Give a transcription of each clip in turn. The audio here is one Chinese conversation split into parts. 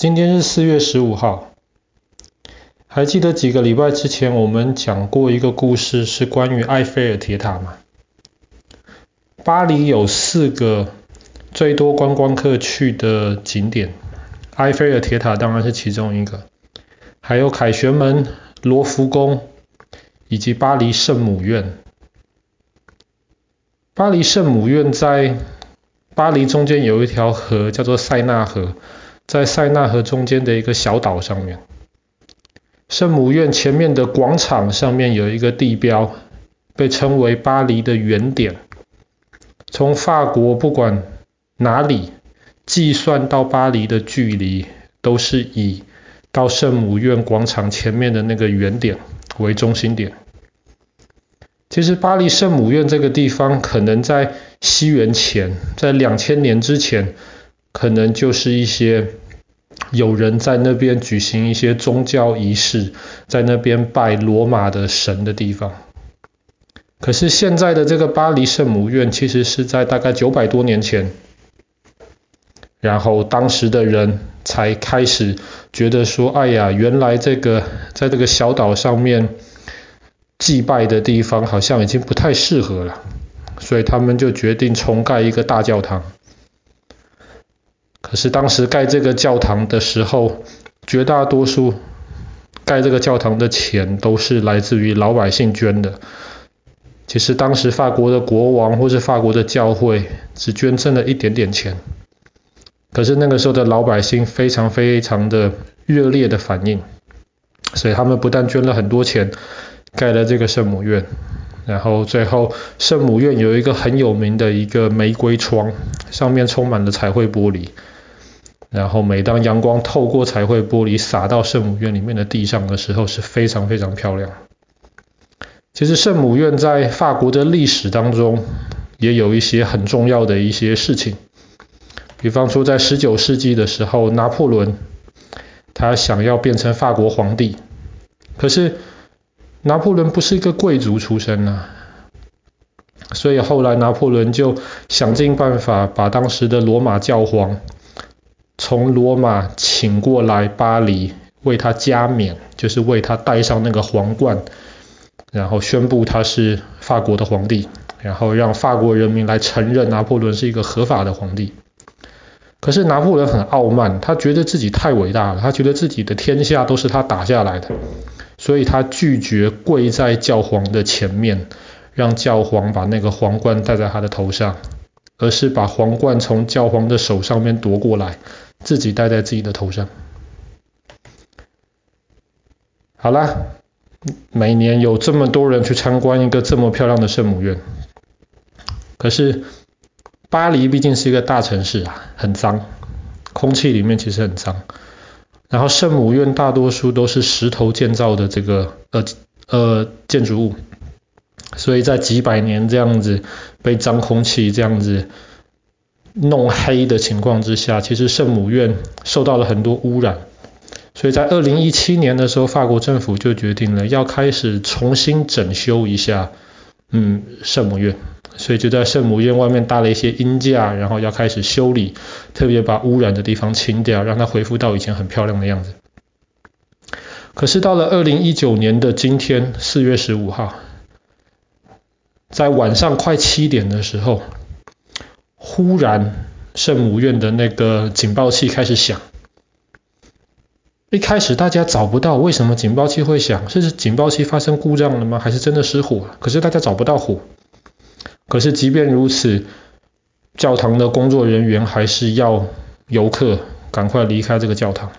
今天是四月十五号，还记得几个礼拜之前我们讲过一个故事，是关于埃菲尔铁塔吗？巴黎有四个最多观光客去的景点，埃菲尔铁塔当然是其中一个，还有凯旋门、罗浮宫以及巴黎圣母院。巴黎圣母院在巴黎中间有一条河，叫做塞纳河。在塞纳河中间的一个小岛上面，圣母院前面的广场上面有一个地标，被称为巴黎的原点。从法国不管哪里计算到巴黎的距离，都是以到圣母院广场前面的那个原点为中心点。其实巴黎圣母院这个地方，可能在西元前，在两千年之前，可能就是一些有人在那边举行一些宗教仪式，在那边拜罗马的神的地方。可是现在的这个巴黎圣母院，其实是在大概九百多年前，然后当时的人才开始觉得说，哎呀，原来这个在这个小岛上面祭拜的地方好像已经不太适合了，所以他们就决定重盖一个大教堂。可是当时盖这个教堂的时候，绝大多数盖这个教堂的钱都是来自于老百姓捐的。其实当时法国的国王或是法国的教会只捐赠了一点点钱。可是那个时候的老百姓非常非常的热烈的反应，所以他们不但捐了很多钱，盖了这个圣母院。然后最后圣母院有一个很有名的一个玫瑰窗，上面充满了彩绘玻璃。然后每当阳光透过彩绘玻璃洒到圣母院里面的地上的时候，是非常非常漂亮。其实圣母院在法国的历史当中也有一些很重要的一些事情，比方说在十九世纪的时候，拿破仑他想要变成法国皇帝，可是拿破仑不是一个贵族出身呐，所以后来拿破仑就想尽办法把当时的罗马教皇。从罗马请过来巴黎，为他加冕，就是为他戴上那个皇冠，然后宣布他是法国的皇帝，然后让法国人民来承认拿破仑是一个合法的皇帝。可是拿破仑很傲慢，他觉得自己太伟大了，他觉得自己的天下都是他打下来的，所以他拒绝跪在教皇的前面，让教皇把那个皇冠戴在他的头上，而是把皇冠从教皇的手上面夺过来。自己戴在自己的头上。好啦，每年有这么多人去参观一个这么漂亮的圣母院，可是巴黎毕竟是一个大城市啊，很脏，空气里面其实很脏。然后圣母院大多数都是石头建造的这个呃呃建筑物，所以在几百年这样子被脏空气这样子。弄黑的情况之下，其实圣母院受到了很多污染，所以在二零一七年的时候，法国政府就决定了要开始重新整修一下，嗯，圣母院，所以就在圣母院外面搭了一些阴架，然后要开始修理，特别把污染的地方清掉，让它恢复到以前很漂亮的样子。可是到了二零一九年的今天，四月十五号，在晚上快七点的时候。忽然，圣母院的那个警报器开始响。一开始大家找不到为什么警报器会响，是警报器发生故障了吗？还是真的失火？可是大家找不到火。可是即便如此，教堂的工作人员还是要游客赶快离开这个教堂。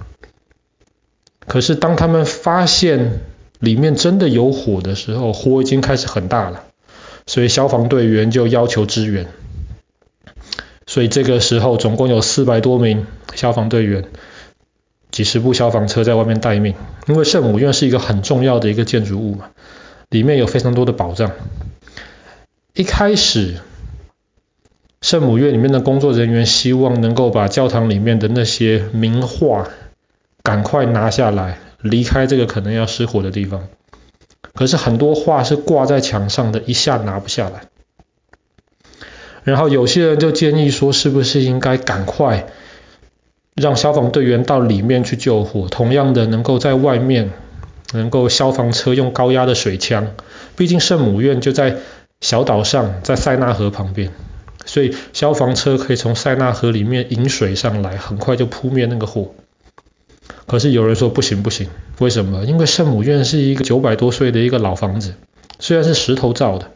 可是当他们发现里面真的有火的时候，火已经开始很大了，所以消防队员就要求支援。所以这个时候，总共有四百多名消防队员，几十部消防车在外面待命。因为圣母院是一个很重要的一个建筑物嘛，里面有非常多的宝藏。一开始，圣母院里面的工作人员希望能够把教堂里面的那些名画赶快拿下来，离开这个可能要失火的地方。可是很多画是挂在墙上的，一下拿不下来。然后有些人就建议说，是不是应该赶快让消防队员到里面去救火，同样的能够在外面，能够消防车用高压的水枪，毕竟圣母院就在小岛上，在塞纳河旁边，所以消防车可以从塞纳河里面引水上来，很快就扑灭那个火。可是有人说不行不行，为什么？因为圣母院是一个九百多岁的一个老房子，虽然是石头造的，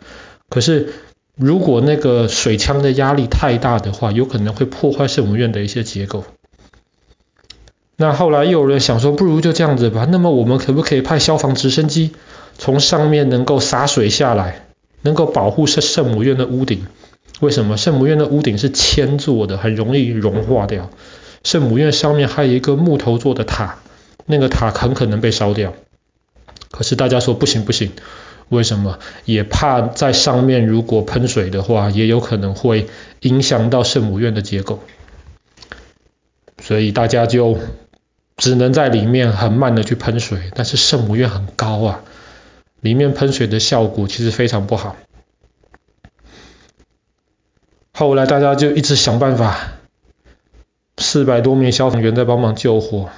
可是如果那个水枪的压力太大的话，有可能会破坏圣母院的一些结构。那后来又有人想说，不如就这样子吧。那么我们可不可以派消防直升机从上面能够洒水下来，能够保护圣圣母院的屋顶？为什么？圣母院的屋顶是铅做的，很容易融化掉。圣母院上面还有一个木头做的塔，那个塔很可能被烧掉。可是大家说不行不行，为什么？也怕在上面如果喷水的话，也有可能会影响到圣母院的结构。所以大家就只能在里面很慢的去喷水，但是圣母院很高啊，里面喷水的效果其实非常不好。后来大家就一直想办法。四百多名消防员在帮忙救火，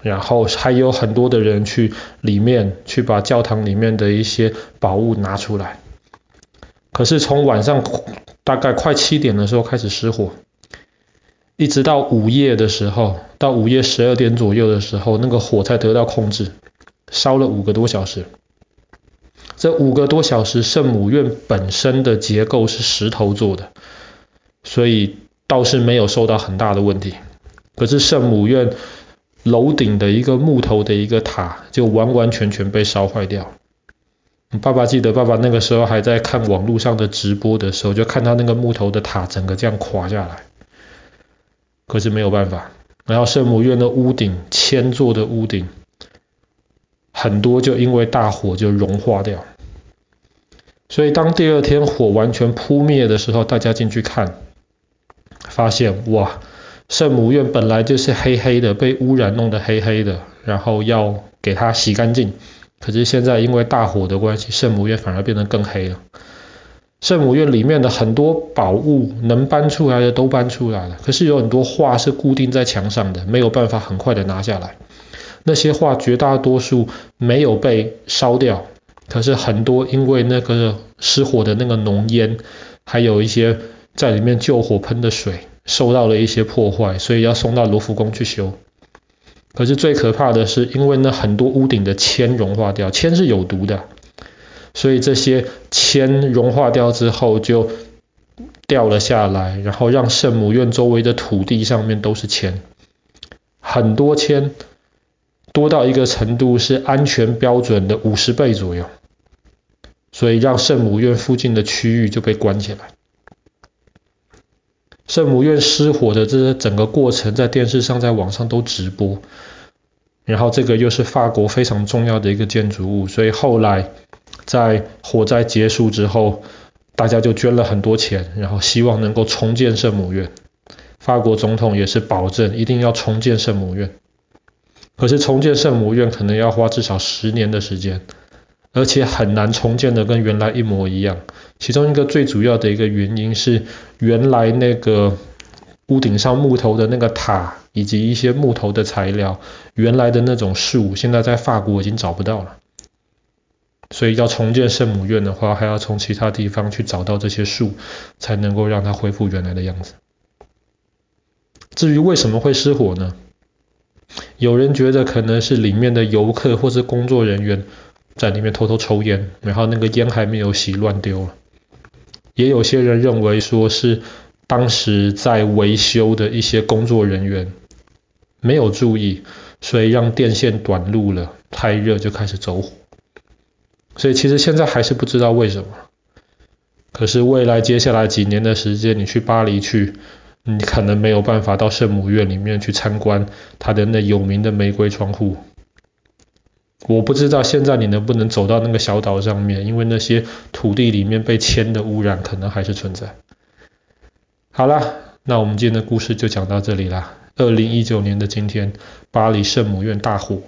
然后还有很多的人去里面去把教堂里面的一些宝物拿出来。可是从晚上大概快七点的时候开始失火，一直到午夜的时候，到午夜十二点左右的时候，那个火才得到控制，烧了五个多小时。这五个多小时，圣母院本身的结构是石头做的，所以。倒是没有受到很大的问题，可是圣母院楼顶的一个木头的一个塔就完完全全被烧坏掉。爸爸记得，爸爸那个时候还在看网络上的直播的时候，就看到那个木头的塔整个这样垮下来。可是没有办法，然后圣母院的屋顶，铅做的屋顶，很多就因为大火就融化掉。所以当第二天火完全扑灭的时候，大家进去看。发现哇，圣母院本来就是黑黑的，被污染弄得黑黑的，然后要给它洗干净。可是现在因为大火的关系，圣母院反而变得更黑了。圣母院里面的很多宝物能搬出来的都搬出来了，可是有很多画是固定在墙上的，没有办法很快的拿下来。那些画绝大多数没有被烧掉，可是很多因为那个失火的那个浓烟，还有一些在里面救火喷的水。受到了一些破坏，所以要送到卢浮宫去修。可是最可怕的是，因为那很多屋顶的铅融化掉，铅是有毒的，所以这些铅融化掉之后就掉了下来，然后让圣母院周围的土地上面都是铅，很多铅，多到一个程度是安全标准的五十倍左右，所以让圣母院附近的区域就被关起来。圣母院失火的这整个过程，在电视上、在网上都直播。然后这个又是法国非常重要的一个建筑物，所以后来在火灾结束之后，大家就捐了很多钱，然后希望能够重建圣母院。法国总统也是保证一定要重建圣母院。可是重建圣母院可能要花至少十年的时间。而且很难重建的跟原来一模一样，其中一个最主要的一个原因是，原来那个屋顶上木头的那个塔，以及一些木头的材料，原来的那种树，现在在法国已经找不到了。所以要重建圣母院的话，还要从其他地方去找到这些树，才能够让它恢复原来的样子。至于为什么会失火呢？有人觉得可能是里面的游客或是工作人员。在里面偷偷抽烟，然后那个烟还没有洗，乱丢了。也有些人认为说是当时在维修的一些工作人员没有注意，所以让电线短路了，太热就开始走火。所以其实现在还是不知道为什么。可是未来接下来几年的时间，你去巴黎去，你可能没有办法到圣母院里面去参观它的那有名的玫瑰窗户。我不知道现在你能不能走到那个小岛上面，因为那些土地里面被铅的污染可能还是存在。好啦，那我们今天的故事就讲到这里啦。二零一九年的今天，巴黎圣母院大火。